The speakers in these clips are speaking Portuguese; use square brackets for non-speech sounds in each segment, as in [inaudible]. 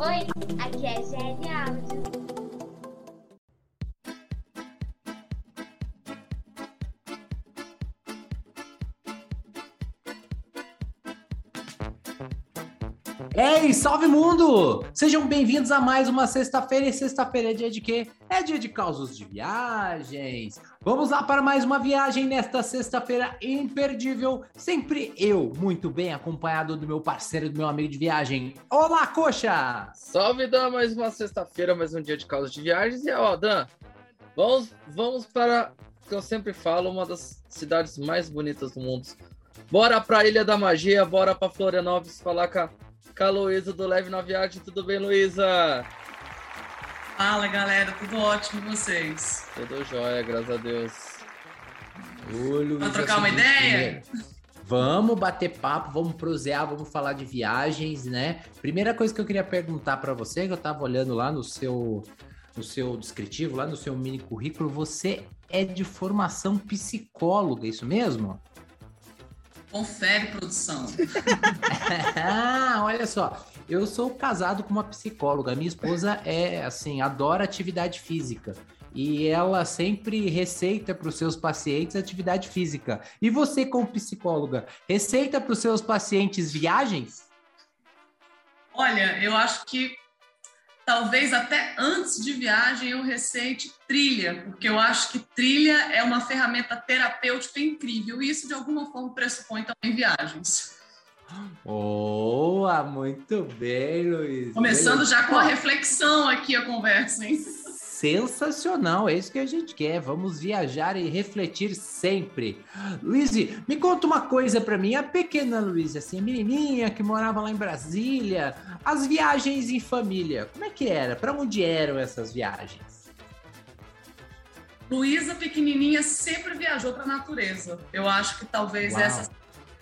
Oi, aqui é GL Áudio. Ei, salve mundo! Sejam bem-vindos a mais uma sexta-feira. E sexta-feira é dia de quê? É dia de causos de viagens. Vamos lá para mais uma viagem nesta sexta-feira imperdível. Sempre eu, muito bem acompanhado do meu parceiro, do meu amigo de viagem. Olá, coxa! Salve, Dan! Mais uma sexta-feira, mais um dia de causos de viagens. E ó, Dan, vamos, vamos para, que eu sempre falo, uma das cidades mais bonitas do mundo. Bora pra Ilha da Magia, bora pra Florianópolis falar com a com a Luísa do Leve na Viagem. Tudo bem, Luísa? Fala, galera. Tudo ótimo e vocês? Tudo jóia, graças a Deus. Ô, Vamos trocar uma ideia? Vamos bater papo, vamos prosear, vamos falar de viagens, né? Primeira coisa que eu queria perguntar para você, que eu tava olhando lá no seu no seu descritivo, lá no seu mini currículo, você é de formação psicóloga, isso mesmo? Confere, produção. ah, [laughs] olha só. Eu sou casado com uma psicóloga. Minha esposa é assim, adora atividade física. E ela sempre receita para os seus pacientes atividade física. E você, como psicóloga, receita para os seus pacientes viagens? Olha, eu acho que talvez até antes de viagem eu receite trilha, porque eu acho que trilha é uma ferramenta terapêutica incrível e isso de alguma forma pressupõe também viagens. Boa, muito bem, Luiz. Começando já com uma reflexão aqui a conversa, hein? Sensacional, é isso que a gente quer. Vamos viajar e refletir sempre. Luiz, me conta uma coisa para mim. A pequena Luiz, assim, menininha que morava lá em Brasília, as viagens em família, como é que era? Para onde eram essas viagens? Luísa pequenininha sempre viajou para a natureza. Eu acho que talvez Uau. essa seja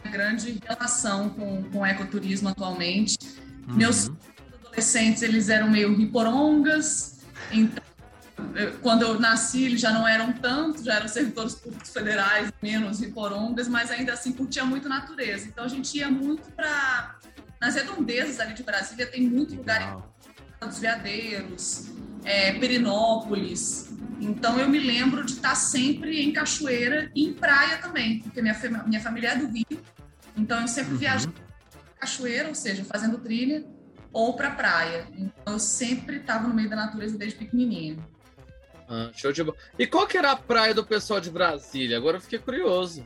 a grande relação com, com o ecoturismo atualmente. Uhum. Meus adolescentes, eles eram meio riporongas, então quando eu nasci, eles já não eram tanto, já eram servidores públicos federais, menos riporongas, mas ainda assim curtia muito natureza. Então a gente ia muito para. Nas redondezas ali de Brasília, tem muito lugar em dos Veadeiros, é, Perinópolis. Então eu me lembro de estar sempre em cachoeira e em praia também, porque minha, minha família é do Rio. Então eu sempre uhum. viajava cachoeira, ou seja, fazendo trilha, ou para praia. Então eu sempre estava no meio da natureza desde pequenininha. Ah, show de bola. E qual que era a praia do pessoal de Brasília? Agora eu fiquei curioso.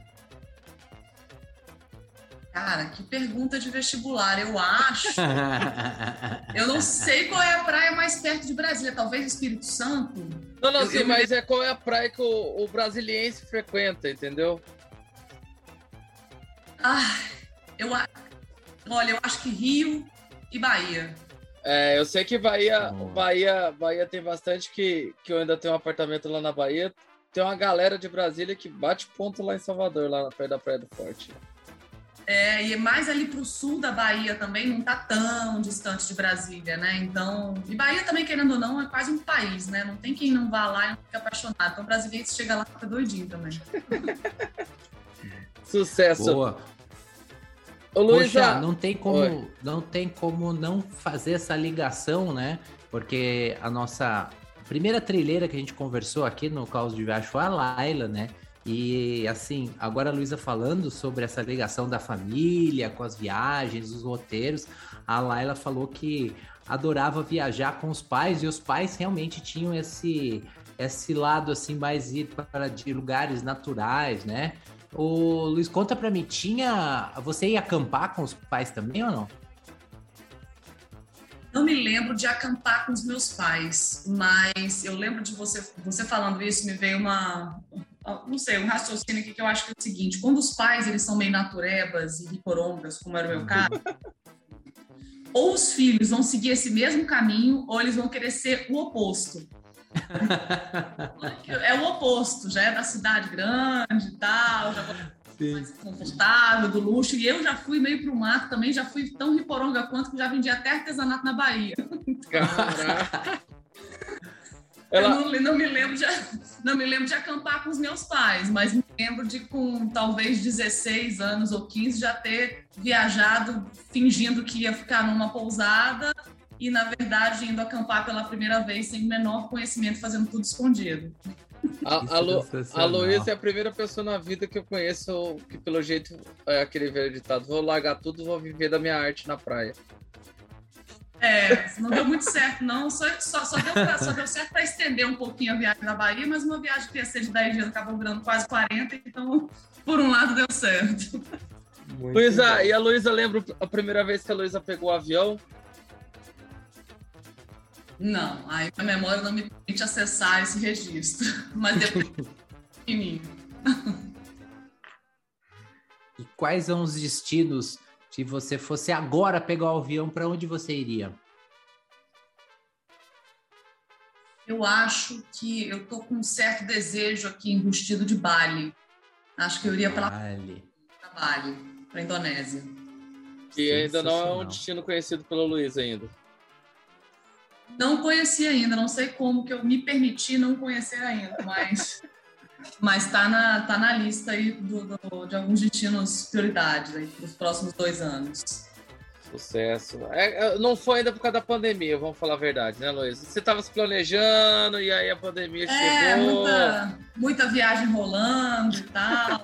Cara, que pergunta de vestibular. Eu acho. [laughs] eu não sei qual é a praia mais perto de Brasília. Talvez Espírito Santo. Não, não, eu, sim, eu... mas é qual é a praia que o, o brasiliense frequenta, entendeu? Ah, eu olha, eu acho que Rio e Bahia. É, eu sei que Bahia, oh. Bahia, Bahia tem bastante que, que eu ainda tenho um apartamento lá na Bahia. Tem uma galera de Brasília que bate ponto lá em Salvador, lá perto da Praia do Forte. É, e mais ali para o sul da Bahia também não tá tão distante de Brasília, né? Então, e Bahia também, querendo ou não, é quase um país, né? Não tem quem não vá lá e não fique apaixonado. Então, brasileiro chega lá e fica doidinho também. Sucesso. Boa. Ô, Luísa, Poxa, não tem como, não tem como não fazer essa ligação, né? Porque a nossa primeira trilheira que a gente conversou aqui no Caos de Viagem foi a Laila, né? E assim, agora a Luísa falando sobre essa ligação da família com as viagens, os roteiros, a Laila falou que adorava viajar com os pais e os pais realmente tinham esse esse lado assim mais ir para de lugares naturais, né? O Luiz, conta para mim, tinha você ia acampar com os pais também ou não? Não me lembro de acampar com os meus pais, mas eu lembro de você você falando isso, me veio uma não sei, um raciocínio aqui que eu acho que é o seguinte, quando os pais eles são meio naturebas e ricorongas, como era o meu caso, ou os filhos vão seguir esse mesmo caminho, ou eles vão querer ser o oposto. É o oposto, já é da cidade grande e tal, já Sim. mais confortável, do luxo. E eu já fui meio pro mato também, já fui tão riporonga quanto que já vendi até artesanato na Bahia. Caraca! Ela... Eu não, não, me lembro de, não me lembro de acampar com os meus pais, mas me lembro de, com talvez 16 anos ou 15, já ter viajado fingindo que ia ficar numa pousada e, na verdade, indo acampar pela primeira vez sem o menor conhecimento, fazendo tudo escondido. A, a, Lu, a Luísa é a primeira pessoa na vida que eu conheço que, pelo jeito, é aquele velho ditado: vou largar tudo, vou viver da minha arte na praia. É, não deu muito certo, não. Só, só, só, deu, pra, só deu certo para estender um pouquinho a viagem na Bahia, mas uma viagem que ia ser de 10 dias acabou virando quase 40, então, por um lado, deu certo. Luísa, e a Luísa lembra a primeira vez que a Luísa pegou o avião? Não, aí a memória não me permite acessar esse registro, [laughs] mas [laughs] depois e quais são os destinos se você fosse agora pegar o avião, para onde você iria? Eu acho que eu tô com um certo desejo aqui embustido de Bali. Acho que eu iria para Bali, para Bali, para Indonésia. E ainda não é um destino conhecido pelo Luiz ainda. Não conheci ainda, não sei como que eu me permiti não conhecer ainda, mas [laughs] mas está na, tá na lista aí do, do, de alguns destinos prioridades para os próximos dois anos. Sucesso. É, é, não foi ainda por causa da pandemia, vamos falar a verdade, né, Luiz? Você estava se planejando e aí a pandemia é, chegou. Muita, muita viagem rolando e tal.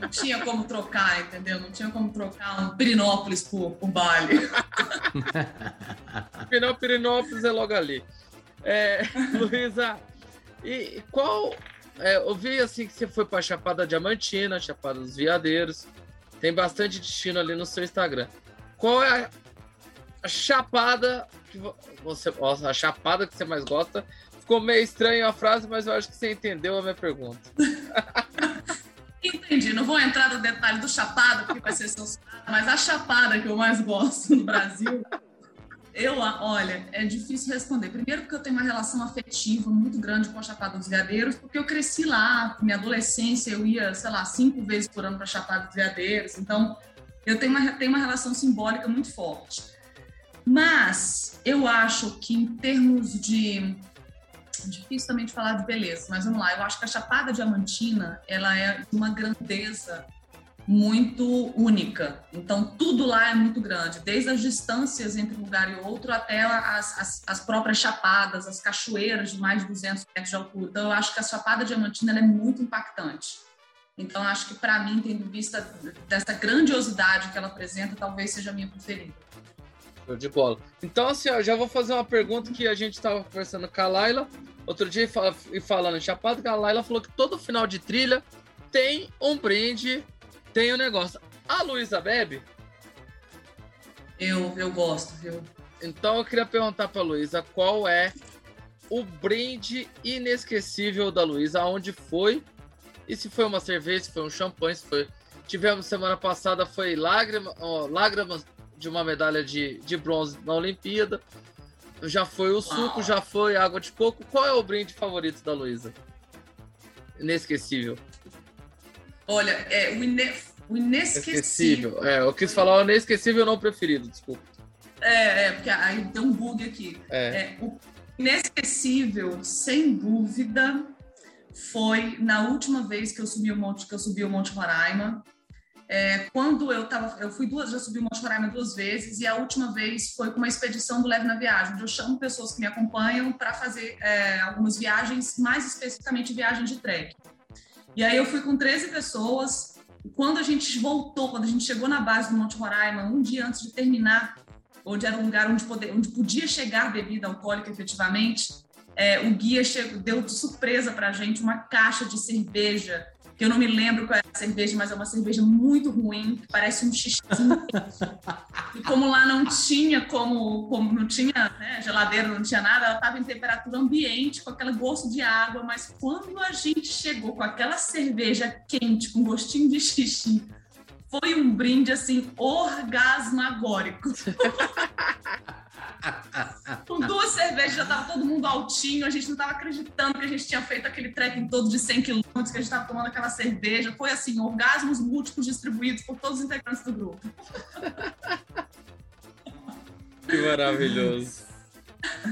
não tinha como trocar, entendeu? Não tinha como trocar um Pirinópolis por, por Bali. [laughs] [laughs] Pirinópolis é logo ali. É, [laughs] Luísa, e qual é, eu vi assim que você foi para Chapada Diamantina, Chapada dos Veadeiros. Tem bastante destino ali no seu Instagram. Qual é a chapada que você, a chapada que você mais gosta? Ficou meio estranho a frase, mas eu acho que você entendeu a minha pergunta. [laughs] Entendi. Não vou entrar no detalhe do chapado, porque vai ser censurado, mas a chapada que eu mais gosto no Brasil eu, olha, é difícil responder. Primeiro porque eu tenho uma relação afetiva muito grande com a Chapada dos Veadeiros, porque eu cresci lá, minha adolescência eu ia, sei lá, cinco vezes por ano para a Chapada dos Veadeiros, então eu tenho uma, tenho uma relação simbólica muito forte. Mas eu acho que em termos de difícil também de falar de beleza, mas vamos lá, eu acho que a Chapada Diamantina, ela é uma grandeza muito única. Então, tudo lá é muito grande, desde as distâncias entre um lugar e outro até as, as, as, próprias chapadas, as cachoeiras de mais de 200 metros de altura. Então, eu acho que a Chapada Diamantina é muito impactante. Então, acho que, para mim, tendo vista dessa grandiosidade que ela apresenta, talvez seja a minha preferida. De bola. Então, assim, ó, já vou fazer uma pergunta que a gente estava conversando com a Laila. Outro dia, e falando em Chapada, que a Laila falou que todo final de trilha tem um brinde tem o um negócio. A Luísa bebe? Eu, eu gosto, viu? Então eu queria perguntar pra Luísa qual é o brinde inesquecível da Luísa, aonde foi, e se foi uma cerveja, se foi um champanhe, se foi. Tivemos semana passada, foi lágrima, ó, lágrimas de uma medalha de, de bronze na Olimpíada. Já foi o suco, já foi água de coco. Qual é o brinde favorito da Luísa? Inesquecível. Olha, é, o, ine... o inesquecível. Esquecível. É, eu quis falar o inesquecível não preferido, desculpa. É, é porque aí tem um bug aqui. É. é. o inesquecível, sem dúvida, foi na última vez que eu subi o Monte, que eu subi o Monte Roraima. É, quando eu tava, eu fui duas, já subi o Monte Roraima duas vezes e a última vez foi com uma expedição do Leve na Viagem, onde eu chamo pessoas que me acompanham para fazer é, algumas viagens, mais especificamente viagens de trek. E aí eu fui com 13 pessoas. Quando a gente voltou, quando a gente chegou na base do Monte Roraima, um dia antes de terminar, onde era um lugar onde, poder, onde podia chegar bebida alcoólica efetivamente, é, o guia chegou, deu de surpresa para a gente uma caixa de cerveja que eu não me lembro qual é a cerveja, mas é uma cerveja muito ruim, parece um xizinho. e como lá não tinha como, como não tinha né, geladeira, não tinha nada, ela estava em temperatura ambiente, com aquele gosto de água, mas quando a gente chegou com aquela cerveja quente, com gostinho de xixi, foi um brinde assim orgasmagórico. [laughs] Com duas cervejas já tava todo mundo altinho, a gente não tava acreditando que a gente tinha feito aquele trekking todo de 100 quilômetros, que a gente tava tomando aquela cerveja. Foi assim, orgasmos múltiplos distribuídos por todos os integrantes do grupo. Que maravilhoso.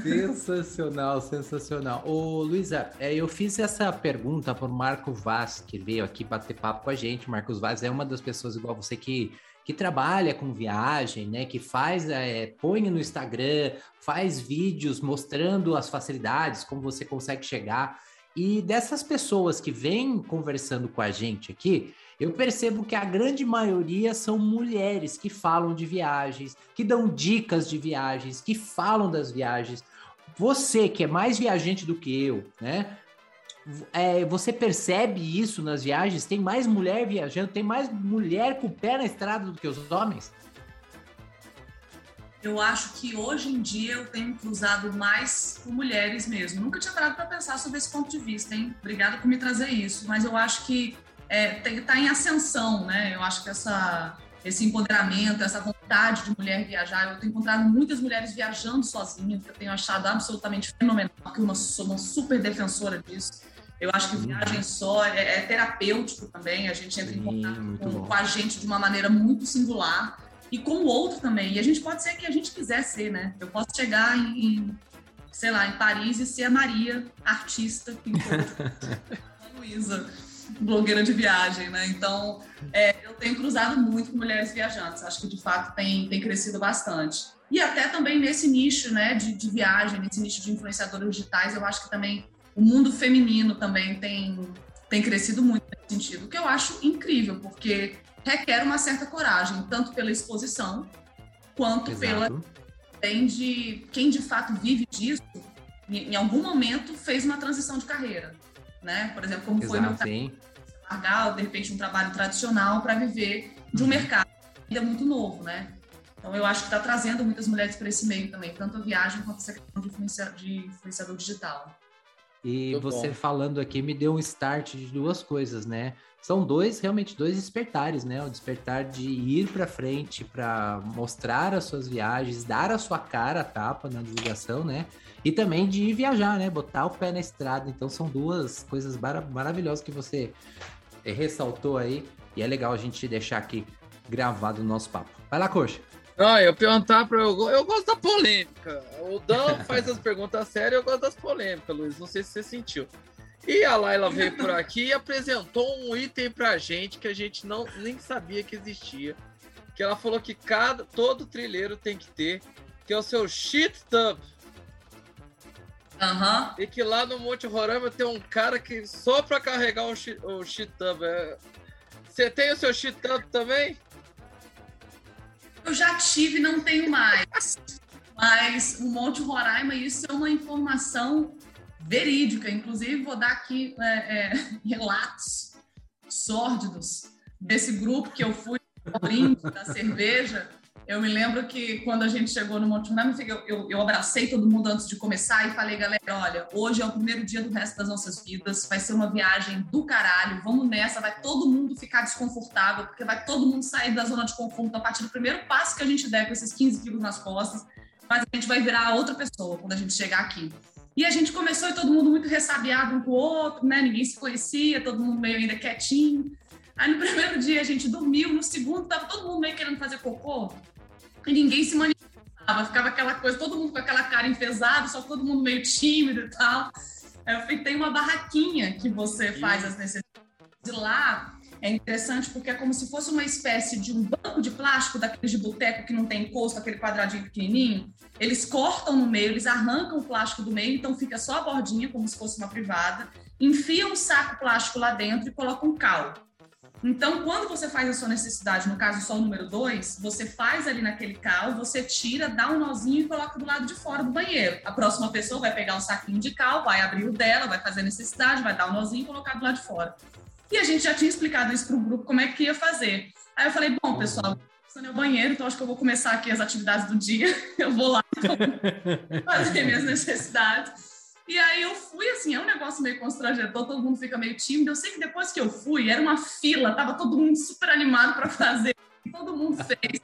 Sensacional, sensacional. Ô, Luísa, é, eu fiz essa pergunta para o Marco Vaz, que veio aqui bater papo com a gente. Marcos Vaz é uma das pessoas igual você que que trabalha com viagem, né? Que faz, é, põe no Instagram, faz vídeos mostrando as facilidades, como você consegue chegar. E dessas pessoas que vêm conversando com a gente aqui, eu percebo que a grande maioria são mulheres que falam de viagens, que dão dicas de viagens, que falam das viagens. Você que é mais viajante do que eu, né? É, você percebe isso nas viagens? Tem mais mulher viajando? Tem mais mulher com o pé na estrada do que os homens? Eu acho que hoje em dia eu tenho cruzado mais com mulheres mesmo. Nunca tinha parado para pensar sobre esse ponto de vista, hein? Obrigada por me trazer isso. Mas eu acho que é, está em ascensão, né? Eu acho que essa, esse empoderamento, essa vontade de mulher viajar, eu tenho encontrado muitas mulheres viajando sozinhas, que eu tenho achado absolutamente fenomenal, porque eu sou uma super defensora disso. Eu acho que viagem só é, é terapêutico também, a gente entra em contato com, com, a gente de uma maneira muito singular e com o outro também. E a gente pode ser quem a gente quiser ser, né? Eu posso chegar em, em sei lá, em Paris e ser a Maria, artista, pintora, a [laughs] Luísa, blogueira de viagem, né? Então, é, eu tenho cruzado muito com mulheres viajantes, acho que de fato tem, tem crescido bastante. E até também nesse nicho né, de, de viagem, nesse nicho de influenciadores digitais, eu acho que também o mundo feminino também tem, tem crescido muito nesse sentido, o que eu acho incrível, porque requer uma certa coragem, tanto pela exposição, quanto Exato. pela tem de quem de fato vive disso, em, algum momento fez uma transição de carreira, né? Por exemplo, como Exato, foi meu caso, largar, de repente, um trabalho tradicional para viver de um uhum. mercado ainda muito novo, né? Então, eu acho que está trazendo muitas mulheres para esse meio também, tanto a viagem quanto essa questão de, de influenciador digital. E Muito você bom. falando aqui me deu um start de duas coisas, né? São dois, realmente, dois despertares, né? O despertar de ir para frente para mostrar as suas viagens, dar a sua cara a tapa na divulgação, né? E também de ir viajar, né? Botar o pé na estrada. Então são duas coisas maravilhosas que você eh, ressaltou aí. E é legal a gente deixar aqui gravado o nosso papo. Vai lá, coxa. Não, eu perguntar para eu, eu gosto da polêmica. O Dan [laughs] faz as perguntas sérias, eu gosto das polêmicas, Luiz. Não sei se você sentiu. E a Laila veio por aqui e apresentou um item pra gente que a gente não nem sabia que existia. Que ela falou que cada todo trilheiro tem que ter, que é o seu shit tub. Uhum. E que lá no Monte Roraima tem um cara que só para carregar o shit, o shit tub. É... Você tem o seu shit tub também? Eu já tive, não tenho mais. Mas o Monte Roraima, isso é uma informação verídica. Inclusive, vou dar aqui é, é, [laughs] relatos sórdidos desse grupo que eu fui [laughs] brinde da cerveja eu me lembro que quando a gente chegou no Monte Roraima, eu, eu, eu, abracei todo mundo antes de começar e falei, galera, olha, hoje é o primeiro dia do resto das nossas vidas, vai ser uma viagem do caralho, vamos nessa, vai todo mundo ficar desconfortável, porque vai todo mundo sair da zona de conforto a partir do primeiro passo que a gente der com esses 15 quilos nas costas, mas a gente vai virar outra pessoa quando a gente chegar aqui. E a gente começou e todo mundo muito ressabiado um com o outro, né? Ninguém se conhecia, todo mundo meio ainda quietinho. Aí no [laughs] primeiro dia a gente dormiu, no segundo tava todo mundo meio querendo fazer cocô e ninguém se manifestava, ficava aquela coisa, todo mundo com aquela cara enfesada, só todo mundo meio tímido e tal. Eu falei, tem uma barraquinha que você faz as necessidades. De lá é interessante porque é como se fosse uma espécie de um banco de plástico daqueles de boteco que não tem encosto, aquele quadradinho pequenininho. Eles cortam no meio, eles arrancam o plástico do meio, então fica só a bordinha, como se fosse uma privada. enfia um saco plástico lá dentro e coloca um cal. Então, quando você faz a sua necessidade, no caso só o número 2, você faz ali naquele cal, você tira, dá um nozinho e coloca do lado de fora do banheiro. A próxima pessoa vai pegar um saquinho de cal, vai abrir o dela, vai fazer a necessidade, vai dar um nozinho e colocar do lado de fora. E a gente já tinha explicado isso para o grupo como é que ia fazer. Aí eu falei, bom, pessoal, no meu banheiro, então acho que eu vou começar aqui as atividades do dia. [laughs] Eu vou lá [laughs] fazer minhas necessidades. E aí eu fui, assim, é um negócio meio constrangedor, todo mundo fica meio tímido. Eu sei que depois que eu fui, era uma fila, tava todo mundo super animado para fazer. Todo mundo fez.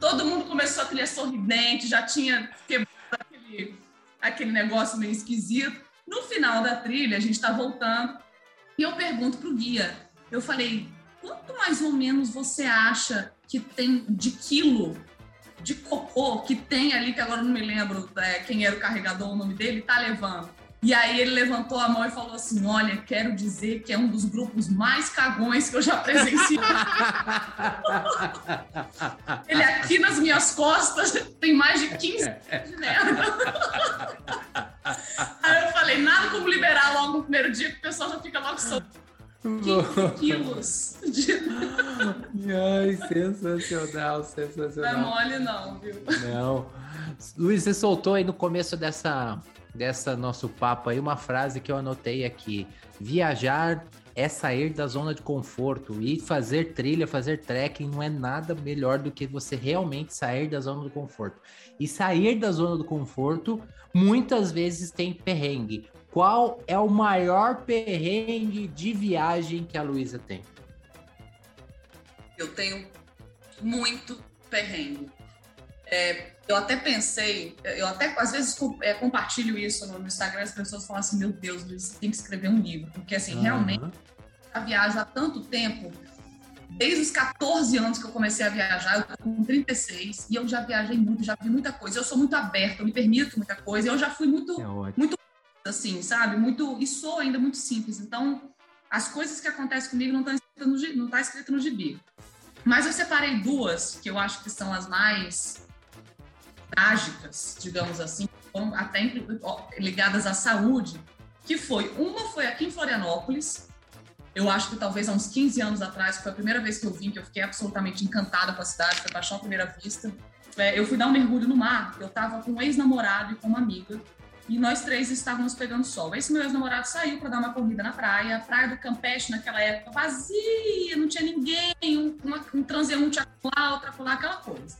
Todo mundo começou a trilha sorridente, já tinha quebrado aquele, aquele negócio meio esquisito. No final da trilha, a gente está voltando, e eu pergunto pro guia. Eu falei, quanto mais ou menos você acha que tem de quilo de cocô que tem ali, que agora não me lembro é, quem era o carregador, o nome dele, tá levando. E aí ele levantou a mão e falou assim: Olha, quero dizer que é um dos grupos mais cagões que eu já presenciei. [laughs] ele aqui nas minhas costas tem mais de 15 de merda. [laughs] aí eu falei, nada como liberar logo no primeiro dia, que o pessoal já fica logo solto. 15 quilos de... Ai, sensacional, sensacional. Não é mole não, viu? Não. Luiz, você soltou aí no começo dessa, dessa nosso papo aí uma frase que eu anotei aqui. Viajar é sair da zona de conforto e fazer trilha, fazer trekking não é nada melhor do que você realmente sair da zona do conforto. E sair da zona do conforto muitas vezes tem perrengue. Qual é o maior perrengue de viagem que a Luísa tem? Eu tenho muito perrengue. É, eu até pensei, eu até às vezes é, compartilho isso no, Instagram, as pessoas falam assim, meu Deus, Luiz, você tem que escrever um livro, porque assim, uhum. realmente eu viajo há tanto tempo, desde os 14 anos que eu comecei a viajar, eu tô com 36, e eu já viajei muito, já vi muita coisa, eu sou muito aberta, eu me permito muita coisa, eu já fui muito, é muito assim, sabe? Muito, e sou ainda muito simples. Então, as coisas que acontecem comigo não estão escritas no, não tá escrito no gibi. Mas eu separei duas que eu acho que são as mais trágicas, digamos assim, até ligadas à saúde, que foi, uma foi aqui em Florianópolis, eu acho que talvez há uns 15 anos atrás, foi a primeira vez que eu vim, que eu fiquei absolutamente encantada com a cidade, foi paixão à primeira vista. É, eu fui dar um mergulho no mar, eu estava com um ex-namorado e com uma amiga, e nós três estávamos pegando sol. Esse meu ex-namorado saiu para dar uma corrida na praia, praia do Campeche naquela época vazia, não tinha ninguém, um, uma, um transeunte acolá, outra acolá, aquela coisa.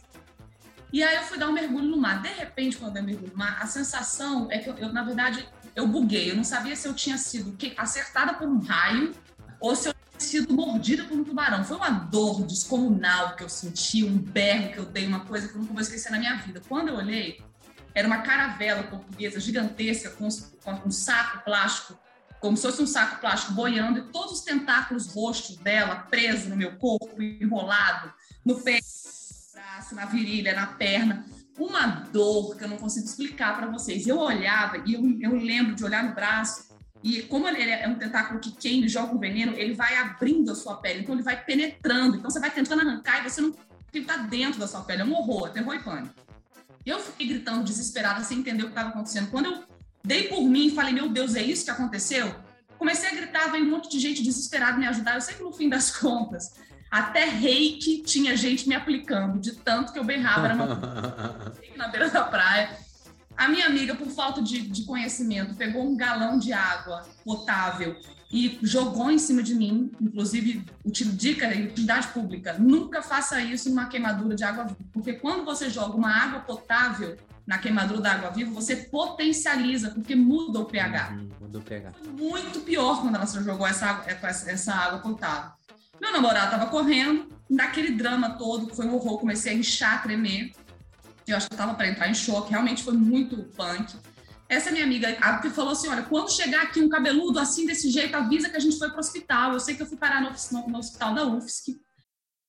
E aí eu fui dar um mergulho no mar. De repente, quando eu mergulho no mar, a sensação é que eu, eu, na verdade, eu buguei. Eu não sabia se eu tinha sido acertada por um raio ou se eu tinha sido mordida por um tubarão. Foi uma dor descomunal que eu senti, um berro que eu dei, uma coisa que eu nunca vou esquecer na minha vida. Quando eu olhei, era uma caravela portuguesa gigantesca com, com um saco plástico, como se fosse um saco plástico boiando, e todos os tentáculos rostos dela presos no meu corpo, enrolado, no peito, no braço, na virilha, na perna. Uma dor que eu não consigo explicar para vocês. Eu olhava e eu, eu lembro de olhar no braço e como ele é um tentáculo que queima e joga o veneno, ele vai abrindo a sua pele, então ele vai penetrando. Então você vai tentando arrancar e você não. Ele está dentro da sua pele. É um horror, terror e pânico. Eu fiquei gritando desesperada, sem entender o que estava acontecendo. Quando eu dei por mim e falei, meu Deus, é isso que aconteceu? Comecei a gritar, veio um monte de gente desesperada me ajudar. Eu sei que no fim das [laughs] contas, até reiki tinha gente me aplicando, de tanto que eu berrava, era uma... [laughs] na beira da praia. A minha amiga, por falta de, de conhecimento, pegou um galão de água potável e jogou em cima de mim, inclusive dica utilidade pública, nunca faça isso numa queimadura de água viva, porque quando você joga uma água potável na queimadura da água viva, você potencializa, porque muda o pH. Uhum, muda o pH. Foi muito pior quando ela jogou essa água, essa água potável. Meu namorado estava correndo, naquele drama todo, que foi um horror, comecei a inchar, tremer. Eu acho que estava para entrar em choque, realmente foi muito punk. Essa minha amiga que falou assim: olha, quando chegar aqui um cabeludo assim, desse jeito, avisa que a gente foi para o hospital. Eu sei que eu fui parar no, no hospital da UFSC.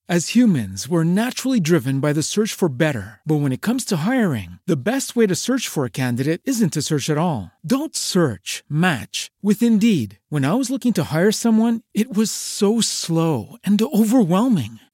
As humans, we're naturally driven by the search for better. But when it comes to hiring, the best way to search for a candidate isn't to search at all. Don't search, match with Indeed. When I was looking to hire someone, it was so slow and overwhelming.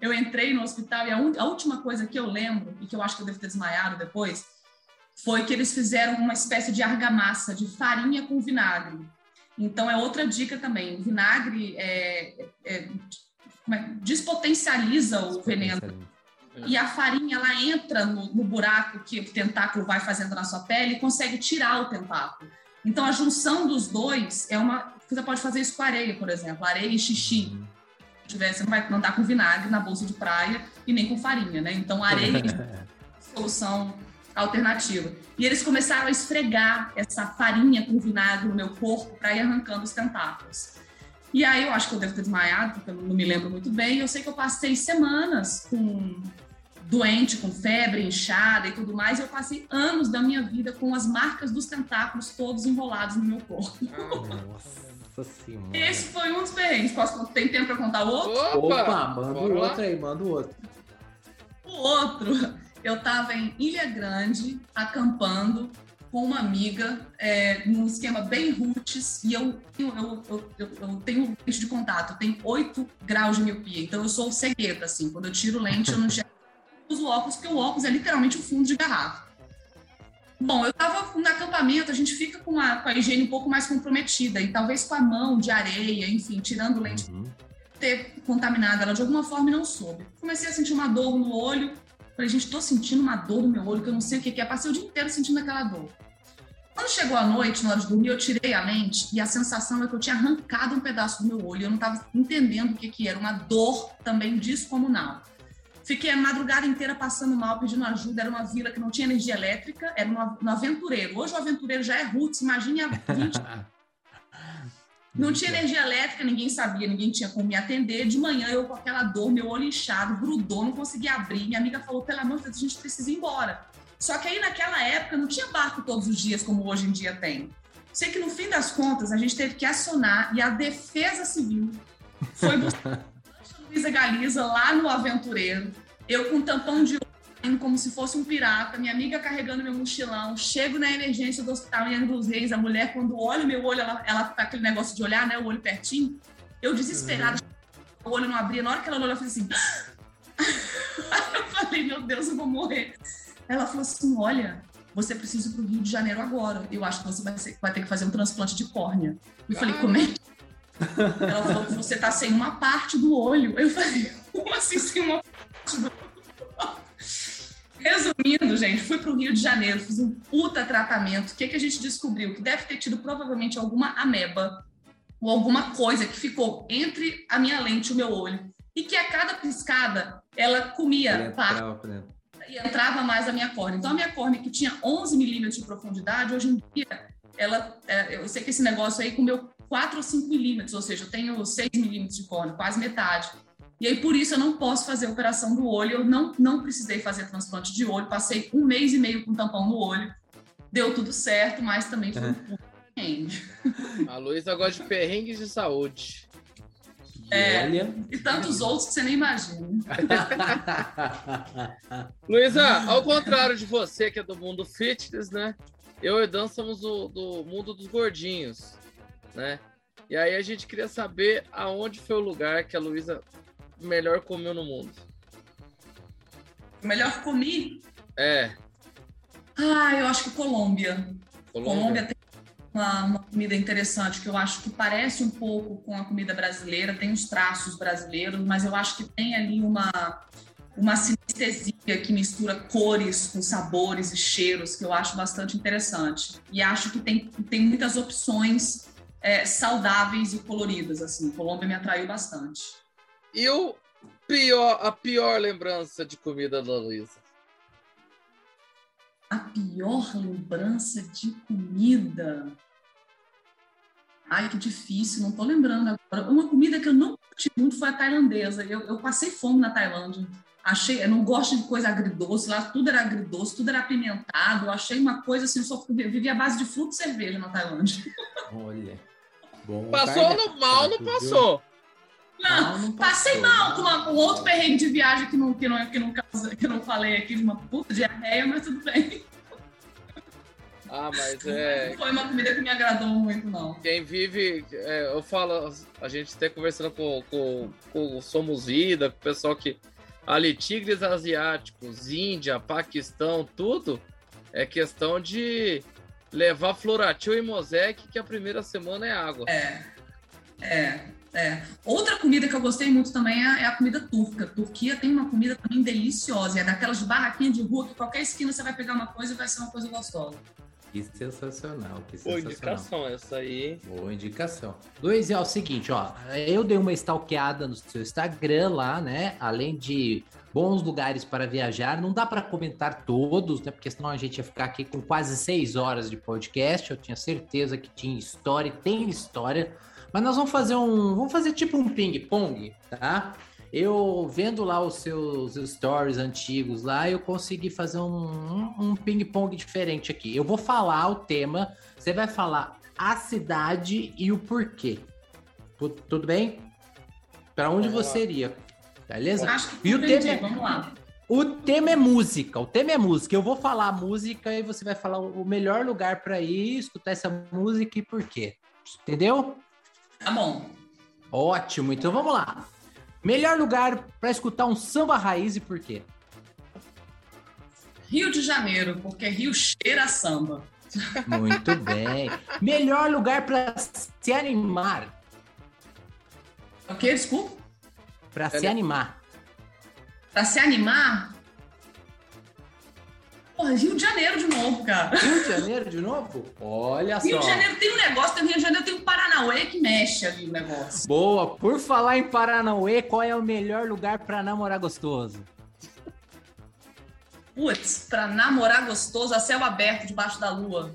eu entrei no hospital e a, un- a última coisa que eu lembro, e que eu acho que eu devo ter desmaiado depois, foi que eles fizeram uma espécie de argamassa de farinha com vinagre. Então é outra dica também. O vinagre é, é- é? despotencializa o veneno. E a farinha ela entra no, no buraco que o tentáculo vai fazendo na sua pele e consegue tirar o tentáculo. Então a junção dos dois é uma. Você pode fazer isso com areia, por exemplo, areia e xixi. Se tiver, você não vai andar com vinagre na bolsa de praia e nem com farinha, né? Então areia e [laughs] solução alternativa. E eles começaram a esfregar essa farinha com vinagre no meu corpo para ir arrancando os tentáculos. E aí eu acho que eu devo ter desmaiado, porque eu não me lembro muito bem. Eu sei que eu passei semanas com doente, com febre, inchada e tudo mais. E eu passei anos da minha vida com as marcas dos tentáculos todos enrolados no meu corpo. [laughs] Nossa senhora. Esse foi um dos perrengues. Posso, tem tempo para contar o outro? Opa! Opa, manda o outro aí, manda o outro. O outro, eu estava em Ilha Grande, acampando com uma amiga, é, num esquema bem roots, e eu, eu, eu, eu, tenho lente de contato, eu tenho 8 graus de miopia, então eu sou cegueta, assim, quando eu tiro lente eu não enxergo uso óculos, porque o óculos é literalmente o fundo de garrafa. Bom, eu estava no acampamento, a gente fica com a, com a higiene um pouco mais comprometida, e talvez com a mão de areia, enfim, tirando lente Uhum. ter contaminado ela de alguma forma e não soube. Comecei a sentir uma dor no olho. Falei, gente, tô sentindo uma dor no meu olho que eu não sei o que que é. Passei o dia inteiro sentindo aquela dor. Quando chegou a noite, na hora de dormir, eu tirei a lente e a sensação é que eu tinha arrancado um pedaço do meu olho. Eu não estava entendendo o que, que era. Uma dor também descomunal. Fiquei a madrugada inteira passando mal, pedindo ajuda. Era uma vila que não tinha energia elétrica, era no aventureiro. Hoje o aventureiro já é roots, imagine há 20 [laughs] não tinha energia elétrica, ninguém sabia, ninguém tinha como me atender. De manhã eu com aquela dor, meu olho inchado, grudou, não conseguia abrir. Minha amiga falou: pelo amor de Deus, a gente precisa ir embora. Só que aí naquela época não tinha barco todos os dias como hoje em dia tem. Sei que no fim das contas a gente teve que acionar e a Defesa Civil foi buscar a [laughs] Luísa Galiza lá no Aventureiro. Eu com um tampão de olho, como se fosse um pirata, minha amiga carregando meu mochilão. Chego na emergência do hospital em Angra dos Reis. A mulher, quando olha o meu olho, ela, ela tá aquele negócio de olhar, né? O olho pertinho. Eu desesperada, o olho não abria. Na hora que ela olhou, eu falei assim. [laughs] eu falei, meu Deus, eu vou morrer. Ela falou assim: olha, você precisa ir pro Rio de Janeiro agora. Eu acho que você vai, ser- vai ter que fazer um transplante de córnea. Eu falei, como é que. Ela falou que você tá sem uma parte do olho. Eu falei, como assim sem uma parte do olho? Resumindo, gente, fui pro Rio de Janeiro, fiz um puta tratamento. O que, que a gente descobriu? Que deve ter tido provavelmente alguma ameba ou alguma coisa que ficou entre a minha lente e o meu olho. E que a cada piscada ela comia parte e entrava mais a minha córnea. Então, a minha córnea, que tinha 11 milímetros de profundidade, hoje em dia, ela, é, eu sei que esse negócio aí comeu 4 ou 5 milímetros, ou seja, eu tenho 6 milímetros de córnea, quase metade. E aí, por isso, eu não posso fazer a operação do olho, eu não, não precisei fazer transplante de olho, passei um mês e meio com tampão no olho, deu tudo certo, mas também foi um perrengue. A Luísa gosta de perrengues de saúde. E É. olha. E tantos outros que você nem imagina. [laughs] Luísa, ao contrário de você, que é do mundo fitness, né? Eu e o Dan somos do, do mundo dos gordinhos, né? E aí a gente queria saber aonde foi o lugar que a Luísa melhor comeu no mundo. Melhor comi? É, Ah, eu acho que Colômbia. Colômbia. Colômbia tem uma, uma comida interessante que eu acho que parece um pouco com a comida brasileira, tem os traços brasileiros, mas eu acho que tem ali uma, uma sinestesia que mistura cores com sabores e cheiros que eu acho bastante interessante. E acho que tem, tem muitas opções é, saudáveis e coloridas. Assim, Colômbia me atraiu bastante. E o pior, a pior lembrança de comida da Luísa? A pior lembrança de comida. Ai, que difícil, não tô lembrando agora. Uma comida que eu não curti muito foi a tailandesa. Eu, eu passei fome na Tailândia. Achei, eu não gosto de coisa agridoce, lá tudo era agridoce, tudo era apimentado. Eu achei uma coisa assim, eu só vivia à base de fruta e cerveja na Tailândia. Olha. Bom Passou lugar, no mal, não viu? passou. Não, não passei passou, mal com uma- com outro perrengue de viagem que não, que, não, que, não, causa- que eu não falei aqui, de uma puta diarreia, mas tudo bem. Ah, mas é. Não [laughs] foi uma comida que me agradou muito, não. Quem vive, é, eu falo, a gente até conversando com, com, com o Somos Vida, com o pessoal que. Ali, tigres asiáticos, Índia, Paquistão, tudo é questão de levar Floratil e Mosaic, que a primeira semana é água. É, é, é. Outra comida que eu gostei muito também é, é a comida turca. Turquia tem uma comida também deliciosa. É daquelas de barraquinha de rua que qualquer esquina você vai pegar uma coisa e vai ser uma coisa gostosa. Que sensacional, que Boa sensacional. indicação essa aí. Boa indicação. Luiz, é o seguinte, ó. Eu dei uma stalkeada no seu Instagram lá, né? Além de bons lugares para viajar, não dá para comentar todos, né? Porque senão a gente ia ficar aqui com quase seis horas de podcast. Eu tinha certeza que tinha história, tem história. Mas nós vamos fazer um. Vamos fazer tipo um ping-pong, tá? Eu vendo lá os seus stories antigos lá, eu consegui fazer um, um, um ping-pong diferente aqui. Eu vou falar o tema, você vai falar a cidade e o porquê. Tu- Tudo bem? Para onde você iria? Beleza? Acho que E o tema é- Vamos lá. O tema é música. O tema é música. Eu vou falar a música e você vai falar o melhor lugar para ir, escutar essa música e por quê. Entendeu? Tá bom. Ótimo. Então vamos lá. Melhor lugar para escutar um samba raiz e por quê? Rio de Janeiro, porque Rio cheira a samba. Muito [laughs] bem. Melhor lugar para se animar. O quê? Desculpa? Para se animar. Pra se animar? Porra, Rio de Janeiro de novo, cara. Rio de Janeiro de novo? Olha Rio só. de Janeiro tem um negócio, tem Rio de Janeiro tem um Paranauê que mexe ali o negócio. Boa. Por falar em Paranauê, qual é o melhor lugar para namorar gostoso? Putz, pra namorar gostoso a céu aberto debaixo da lua.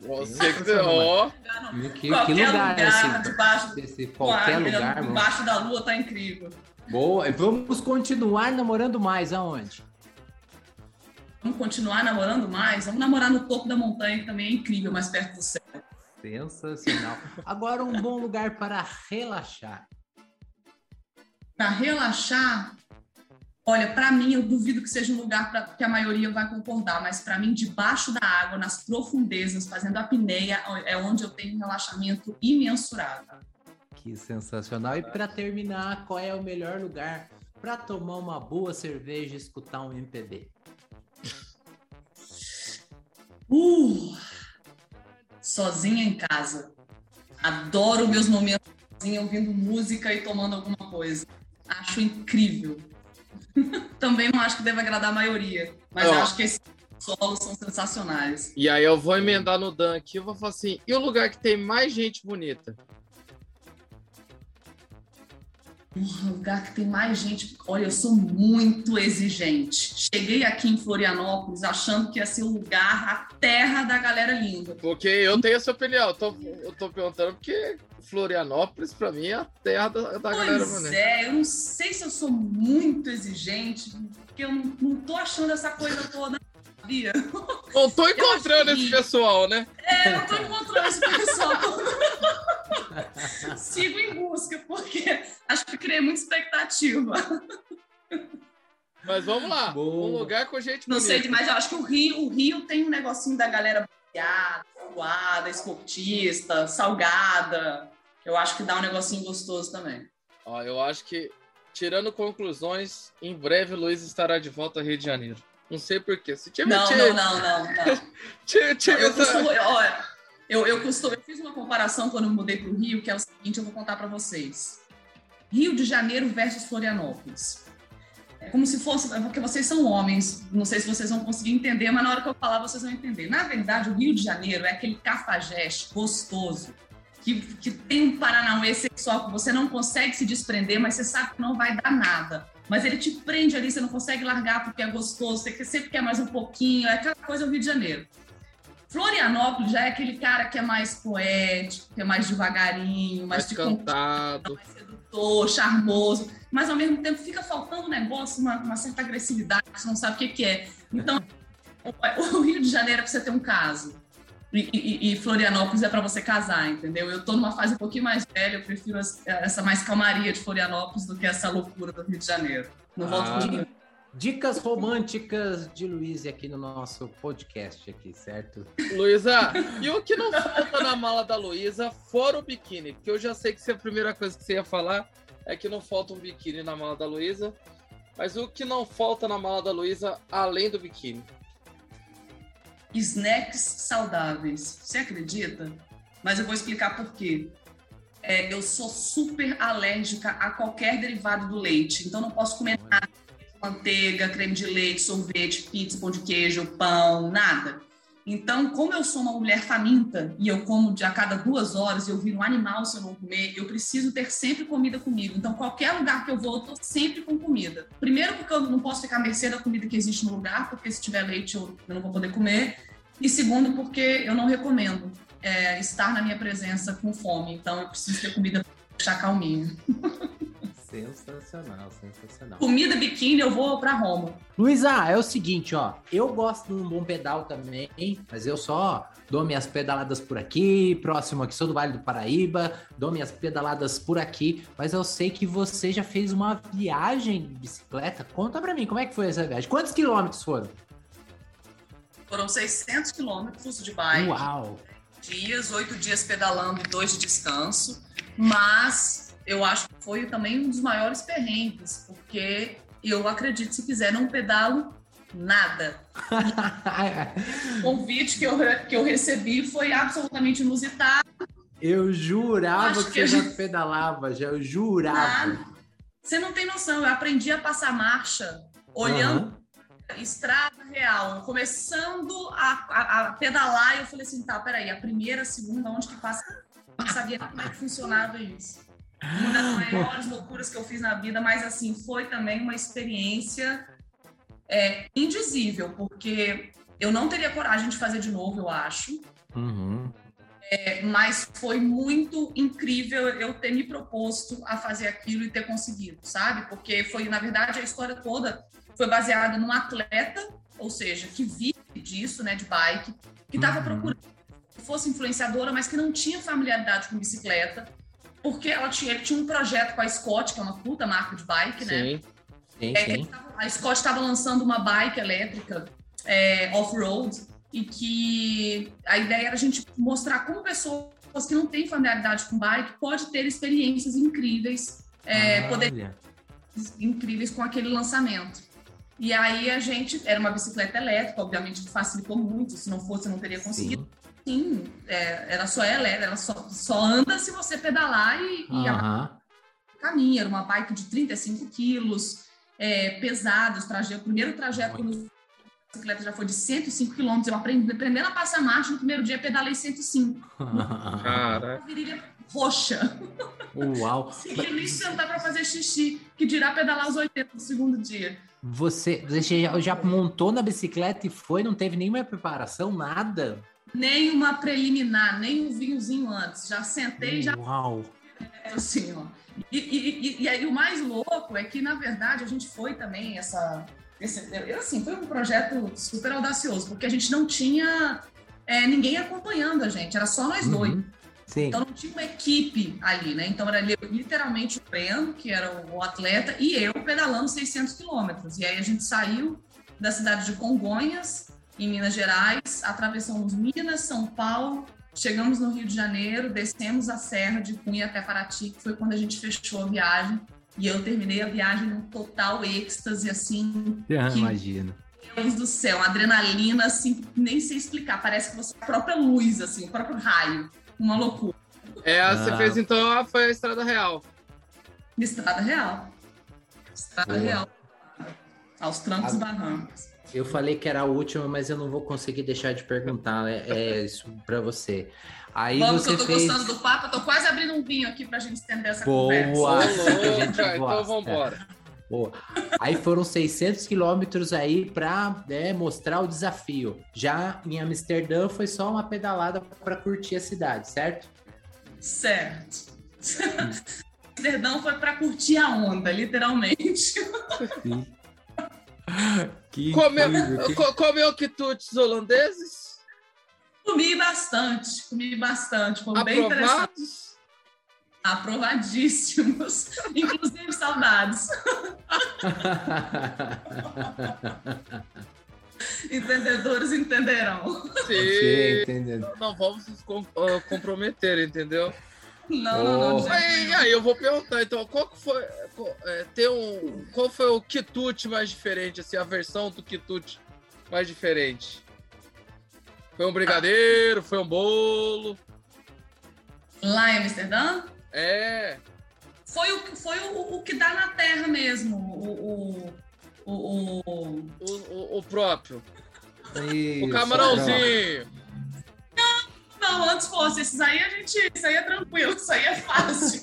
Você que ó, Que, que qualquer lugar, lugar, debaixo, Esse, com a qualquer lugar, mano. debaixo da lua tá incrível. Boa. E Vamos continuar namorando mais aonde? Vamos continuar namorando mais? Vamos namorar no topo da montanha, que também é incrível, mais perto do céu. Sensacional. Agora um bom lugar para relaxar. Pra relaxar, olha, pra mim, eu duvido que seja um lugar pra, que a maioria vai concordar, mas pra mim, debaixo da água, nas profundezas, fazendo apneia, é onde eu tenho um relaxamento imensurável. Que sensacional. E para terminar, qual é o melhor lugar para tomar uma boa cerveja e escutar um MPB? Uh, sozinha em casa. Adoro meus momentos sozinha, ouvindo música e tomando alguma coisa. Acho incrível. [laughs] Também não acho que deve agradar a maioria, mas acho que esses solos são sensacionais. E aí eu vou emendar no Dan aqui, eu vou falar assim, e o lugar que tem mais gente bonita? Um lugar que tem mais gente. Olha, eu sou muito exigente. Cheguei aqui em Florianópolis achando que ia ser o lugar, a terra da galera linda. Porque eu tenho essa opinião, eu tô, eu tô perguntando porque Florianópolis, pra mim, é a terra da, da galera Pois bonita. é, eu não sei se eu sou muito exigente, porque eu não, não tô achando essa coisa toda, sabia? Não tô [laughs] encontrando esse pessoal, né? É, eu tô encontrando esse pessoal. [laughs] [laughs] Sigo em busca, porque acho que criei muita expectativa. Mas vamos lá, Boa. um lugar com gente Não bonita. sei demais, eu acho que o Rio, o Rio tem um negocinho da galera suada, esportista, salgada. Eu acho que dá um negocinho gostoso também. Ó, eu acho que, tirando conclusões, em breve o Luiz estará de volta ao Rio de Janeiro. Não sei porquê. Se tiver, Não, tiver- não, não, não, não. [laughs] tiver- tiver Eu costumo, olha, eu, eu costumo, eu fiz uma comparação quando eu mudei para o Rio, que é o seguinte, eu vou contar para vocês. Rio de Janeiro versus Florianópolis. É como se fosse, é porque vocês são homens, não sei se vocês vão conseguir entender, mas na hora que eu falar vocês vão entender. Na verdade, o Rio de Janeiro é aquele cafajeste gostoso, que, que tem um paranauê sexual que você não consegue se desprender, mas você sabe que não vai dar nada. Mas ele te prende ali, você não consegue largar porque é gostoso, você sempre quer mais um pouquinho, é aquela coisa do Rio de Janeiro. Florianópolis já é aquele cara que é mais poético, que é mais devagarinho, mais mais de cantado. mais sedutor, charmoso, mas ao mesmo tempo fica faltando um negócio, uma, uma certa agressividade, que você não sabe o que, que é. Então, o, Rio de Janeiro é para você ter um caso. E, e- e Florianópolis é para você casar, entendeu? Eu tô numa fase um pouquinho mais velha, eu prefiro essa mais calmaria de Florianópolis do que essa loucura do Rio de Janeiro. Não volto Ah. pro Rio. Dicas românticas de Luiz aqui no nosso podcast aqui, certo? Luísa, e o que não falta na mala da Luísa, fora o biquíni? Porque eu já sei que se a primeira coisa que você ia falar é que não falta um biquíni na mala da Luísa. Mas o que não falta na mala da Luísa, além do biquíni? snacks saudáveis. Você acredita? Mas eu vou explicar por quê. É, eu sou super alérgica a qualquer derivado do leite, então não posso comer nada. Manteiga, creme de leite, sorvete, pizza, pão de queijo, pão, nada. Então, como eu sou uma mulher faminta e eu como de a cada duas horas e eu viro um animal se eu não comer, eu preciso ter sempre comida comigo. Então, qualquer lugar que eu vou, eu tô sempre com comida. Primeiro, porque eu não posso ficar à mercê da comida que existe no lugar, porque se tiver leite eu, eu não vou poder comer. E segundo, porque eu não recomendo é, estar na minha presença com fome. Então, eu preciso ter comida para deixar calminho. [laughs] Sensacional, sensacional. Comida biquíni, eu vou para Roma. Luísa, é o seguinte, ó. Eu gosto de um bom pedal também, mas eu só dou minhas pedaladas por aqui, próximo aqui, sou do Vale do Paraíba, dou minhas pedaladas por aqui, mas eu sei que você já fez uma viagem de bicicleta. Conta pra mim, como é que foi essa viagem? Quantos quilômetros foram? Foram 600 quilômetros de bike. Uau! dias, oito dias pedalando e dois de descanso, mas eu acho que foi também um dos maiores perrengues, porque eu acredito, se quiser, não pedalo nada. [laughs] O convite que eu, que eu recebi foi absolutamente inusitado. eu jurava Acho que, que você a já pedalava, já eu jurava. Nada. Você não tem noção, eu aprendi a passar marcha olhando Aham. estrada real, começando a, a- a pedalar, e eu falei assim, tá, peraí, a primeira, a segunda, onde que passa? Eu não sabia como é que funcionava isso. Uma das [gasps] maiores loucuras que eu fiz na vida, mas assim, foi também uma experiência é, indizível, porque eu não teria coragem de fazer de novo, eu acho. Uhum. É, mas foi muito incrível eu ter me proposto a fazer aquilo e ter conseguido, sabe? Porque foi, na verdade, a história toda foi baseada num atleta, ou seja, que vive disso, né, de bike, que estava Uhum. procurando que fosse influenciadora, mas que não tinha familiaridade com bicicleta, porque ela tinha, ele tinha um projeto com a Scott, que é uma puta marca de bike, né? Sim. Sim, É, sim. tava- a Scott estava lançando uma bike elétrica é, off-road e que a ideia era a gente mostrar como pessoas que não têm familiaridade com bike pode ter experiências incríveis, é, poder incríveis com aquele lançamento. E aí a gente era uma bicicleta elétrica, obviamente que facilitou muito. Se não fosse, eu não teria conseguido. Sim. Sim, é, era só elétrica, ela só, só anda se você pedalar e, e a Aham. caminho, era uma bike de 35 quilos, é, pesado, o, trajeto, o primeiro trajeto usei a bicicleta já foi de 105 quilômetros, eu aprendi, aprendendo a passar marcha, no primeiro dia pedalei 105, [laughs] Caraca. a virilha roxa, Uau. [laughs] conseguia nem sentar para fazer xixi, que dirá pedalar os 80 no segundo dia. Você, você já, já montou na bicicleta e foi? Não teve nenhuma preparação, nada? Nem uma preliminar, nem um vinhozinho antes, já sentei já Uau. assim, ó. E, e, e, e aí o mais louco é que, na verdade, a gente foi também essa. Esse, assim, foi um projeto super audacioso, porque a gente não tinha é, ninguém acompanhando a gente, era só nós dois. Uhum. Sim. Então não tinha uma equipe ali, né? Então era li- literalmente o Breno, que era o atleta, e eu pedalando 600 quilômetros. E aí a gente saiu da cidade de Congonhas, em Minas Gerais, atravessamos Minas, São Paulo, chegamos no Rio de Janeiro, descemos a serra de Cunha até Paraty, que foi quando a gente fechou a viagem. E eu terminei a viagem num total êxtase, assim. Ah, que, imagino. Deus do céu, adrenalina, assim, nem sei explicar. Parece que você é a própria luz, assim, o próprio raio. Uma loucura. É, você Ah. fez então a, foi a Estrada Real. Estrada real. Estrada Boa. real. Aos trancos e barrancos. Eu falei que era a última, mas eu não vou conseguir deixar de perguntar é, é isso pra você. Aí Vamos, que você eu tô fez. gostando do papo, eu tô quase abrindo um vinho aqui pra gente estender essa Boa. conversa. Ô, assim que a louco, gente então gosta. vambora. Boa. Aí foram 600 quilômetros aí para mostrar o desafio. Já em Amsterdã foi só uma pedalada para curtir a cidade, certo? Certo. Amsterdão foi pra curtir a onda, literalmente. Que Comeu, que- co- comeu quitutes holandeses? Comi bastante, comi bastante. Foi bem interessante. Aprovados? Aprovadíssimos. [laughs] Inclusive, saudades. [laughs] Entendedores entenderão. Sim, Sim. entendendo. Não vamos nos ah, comprometer, entendeu? Não, não, não. Oh. de jeito Aí, aí eu vou perguntar, então, qual que foi. qual- é, tem um, qual foi o quitute mais diferente, assim, a versão do quitute mais diferente? Foi um brigadeiro, foi um bolo? Lá em Amsterdã, É. foi o, foi o, o que dá na terra mesmo. O, o, o, o- O, o, o próprio. Isso, o camarãozinho. Não, antes fosse. Esses aí a gente. Isso aí é tranquilo, [laughs] isso aí é fácil.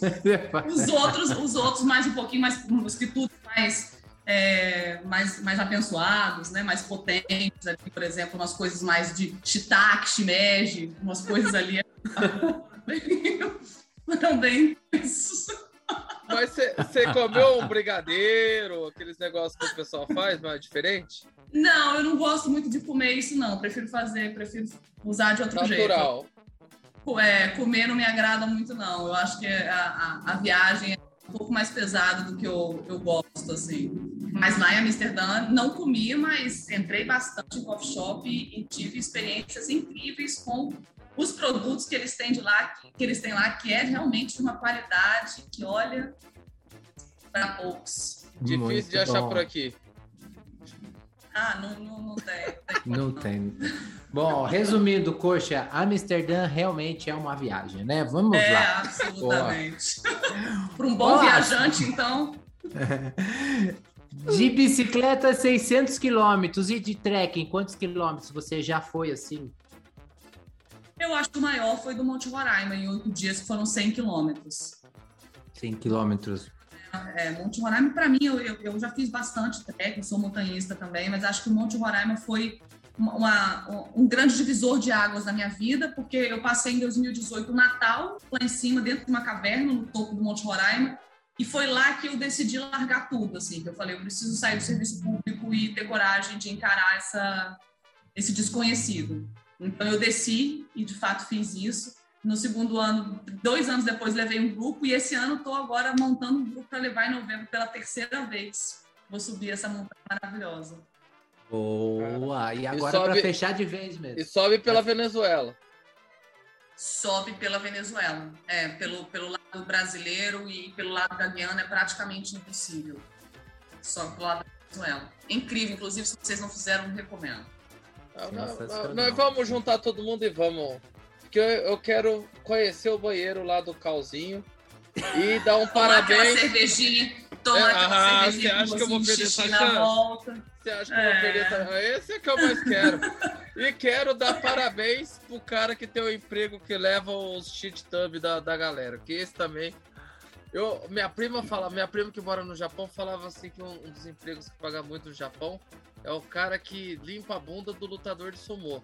Os outros, os outros mais um pouquinho mais, os que tudo mais, é, mais, mais abençoados, né? Mais potentes, ali, por exemplo, umas coisas mais de shiitake, shimeji, umas coisas ali. [laughs] Bem intensos. Mas você comeu um brigadeiro, aqueles negócios que o pessoal faz, mas é diferente? Não, eu não gosto muito de comer isso, não. Prefiro fazer, prefiro usar de outro Natural. jeito. É, comer não me agrada muito, não. Eu acho que a, a, a viagem é um pouco mais pesada do que eu, eu gosto, assim. Mas lá em Amsterdã não comi, mas entrei bastante em coffee shop e, e tive experiências incríveis com os produtos que eles têm de lá, que, eles têm lá, que é realmente de uma qualidade que olha para poucos. Difícil Muito de achar bom. por aqui. Ah, não, não, não tem. Não tem. Bom, resumindo, Coxa, Amsterdã realmente é uma viagem, né? Vamos É, lá. absolutamente. Para um bom viajante, então, [laughs] De bicicleta, 600 quilômetros. E de trekking, quantos quilômetros você já foi assim? Eu acho que o maior foi do Monte Roraima, em oito dias, que foram 100 quilômetros. 100 quilômetros. É, Monte Roraima, para mim, eu, eu, eu já fiz bastante trekking, sou montanhista também, mas acho que o Monte Roraima foi uma- uma- um grande divisor de águas na minha vida, porque eu passei em 2018 o Natal lá em cima, dentro de uma caverna, no topo do Monte Roraima, e foi lá que eu decidi largar tudo, assim, que eu falei, eu preciso sair do serviço público e ter coragem de encarar essa, esse desconhecido. Então eu desci e de fato fiz isso. No segundo ano, dois anos depois, levei um grupo e esse ano estou agora montando um grupo para levar em novembro pela terceira vez. Vou subir essa montanha maravilhosa. Boa! E agora para fechar de vez mesmo. E sobe pela Venezuela. Sobe pela Venezuela. É, pelo, pelo lado brasileiro e pelo lado da Guiana é praticamente impossível. Sobe pelo lado da Venezuela. Incrível, inclusive, se vocês não fizeram, recomendo. Ah, Nós, nós vamos juntar todo mundo e vamos. Porque eu, eu quero conhecer o banheiro lá do Calzinho e dar um [laughs] Tomar aquela parabéns. cervejinha, tomar É, aquela ah, cervejinha você acha que eu vou perder essa na chance? volta. Você acha que eu vou perder essa... Esse é que eu mais quero. E quero dar [laughs] parabéns pro cara que tem o emprego que leva os shit tub da, da galera. Que esse também. Eu, minha prima fala, minha prima que mora no Japão falava assim que um, um dos empregos que paga muito no Japão é o cara que limpa a bunda do lutador de sumô.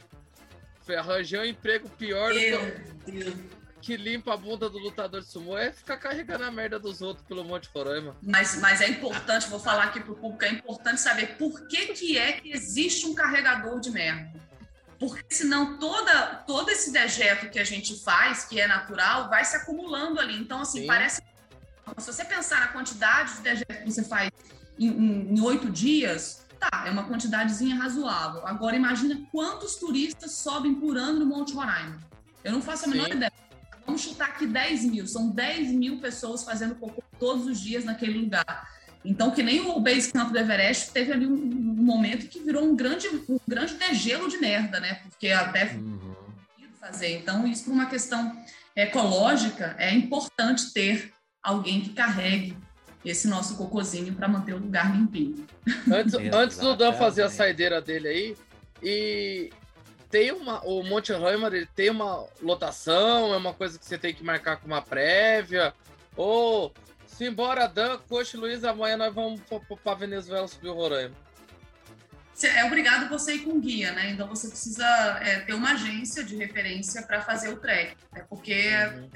Arranjar um emprego pior do que, Meu Deus. que limpa a bunda do lutador de sumô é ficar carregando a merda dos outros pelo Monte Roraima. Mas, mas é importante, vou falar aqui para o público, é importante saber por que, que é que existe um carregador de merda. Porque senão toda, todo esse dejeto que a gente faz, que é natural, vai se acumulando ali. Então, assim, Sim. parece. Se você pensar na quantidade de dejeto que você faz em oito dias, tá, é uma quantidadezinha razoável. Agora, imagina quantos turistas sobem por ano no Monte Roraima. Eu não faço a menor Sim. ideia. Vamos chutar aqui 10 mil. São 10 mil pessoas fazendo cocô todos os dias naquele lugar. Então, que nem o Base Camp do Everest, teve ali um, um momento que virou um grande, um grande degelo de merda, né? Porque até Uhum. fazer. Então, isso por uma questão ecológica, é importante ter alguém que carregue esse nosso cocôzinho para manter o lugar limpinho. Antes, antes do Dan fazer a saideira dele aí, e tem uma. O Monte Hammer ele tem uma lotação, é uma coisa que você tem que marcar com uma prévia. Ou se embora Dan, Coxa e Luiz, amanhã nós vamos para Venezuela subir o Roraima. É obrigado você ir com guia, né? Então você precisa é, ter uma agência de referência para fazer o trek, né? porque Uhum.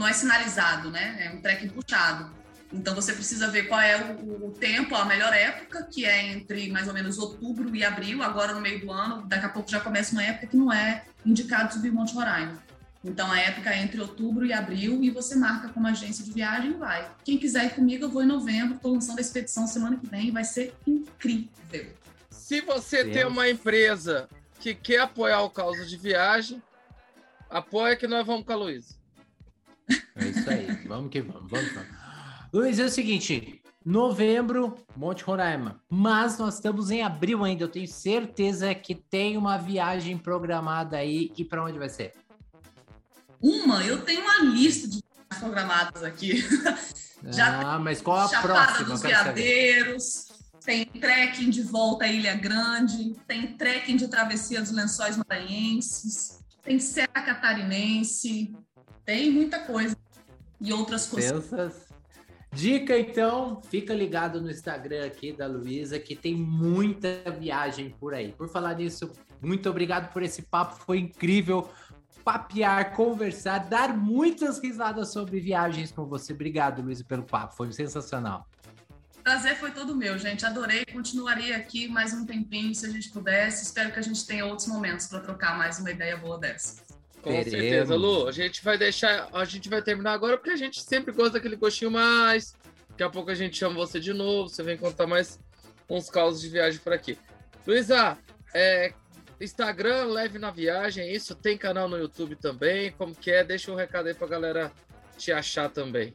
Não é sinalizado, né? É um trek puxado. Então você precisa ver qual é o, o tempo, a melhor época, que é entre mais ou menos outubro e abril, agora no meio do ano. Daqui a pouco já começa uma época que não é indicado subir o Monte Roraima. Então a época é entre outubro e abril e você marca como agência de viagem e vai. Quem quiser ir comigo, eu vou em novembro, estou lançando a expedição semana que vem, vai ser incrível. Se você Deus. tem uma empresa que quer apoiar o causa de viagem, apoia que nós vamos com a Luísa. É isso aí. vamos que vamos, vamos, vamos. Luiz, é o seguinte: novembro, Monte Roraima. Mas nós estamos em abril ainda. Eu tenho certeza que tem uma viagem programada aí. E para onde vai ser? Uma, eu tenho uma lista de viagens programadas aqui. [laughs] Já ah, mas qual a Chapada próxima? dos. Veadeiros, tem trekking de volta à Ilha Grande, tem trekking de travessia dos lençóis maranhenses, tem Serra Catarinense, tem muita coisa. E outras coisas. Pensas? Dica então, fica ligado no Instagram aqui da Luísa, que tem muita viagem por aí. Por falar nisso, muito obrigado por esse papo, foi incrível papear, conversar, dar muitas risadas sobre viagens com você. Obrigado, Luísa, pelo papo, foi sensacional. Prazer foi todo meu, gente. Adorei. Continuaria aqui mais um tempinho, se a gente pudesse. Espero que a gente tenha outros momentos para trocar mais uma ideia boa dessa. Com Teremos. certeza, Lu. A gente vai deixar. A gente vai terminar agora porque a gente sempre gosta daquele gostinho mais. Daqui a pouco a gente chama você de novo. Você vem contar mais uns causos de viagem por aqui. Luísa, é, Instagram, leve na viagem, isso. Tem canal no YouTube também. Como que é? Deixa um recado aí pra galera te achar também.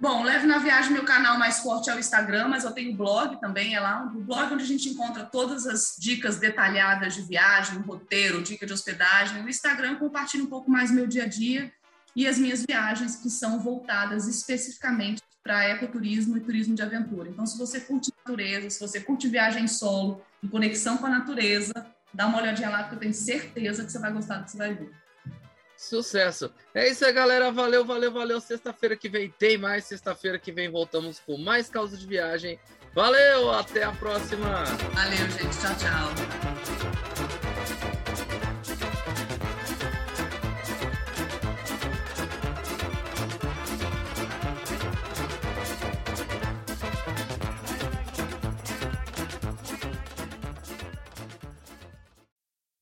Bom, Leve na Viagem, meu canal mais forte é o Instagram, mas eu tenho blog também, é lá um blog onde a gente encontra todas as dicas detalhadas de viagem, roteiro, dica de hospedagem. No Instagram eu compartilho um pouco mais meu dia a dia e as minhas viagens que são voltadas especificamente para ecoturismo e turismo de aventura. Então, se você curte natureza, se você curte viagem solo e conexão com a natureza, dá uma olhadinha lá que eu tenho certeza que você vai gostar do que você vai ver. Sucesso. É isso aí, galera. Valeu, valeu, valeu. Sexta-feira que vem tem mais. Sexta-feira que vem voltamos com mais causa de viagem. Valeu, até a próxima. Valeu, gente. Tchau, tchau.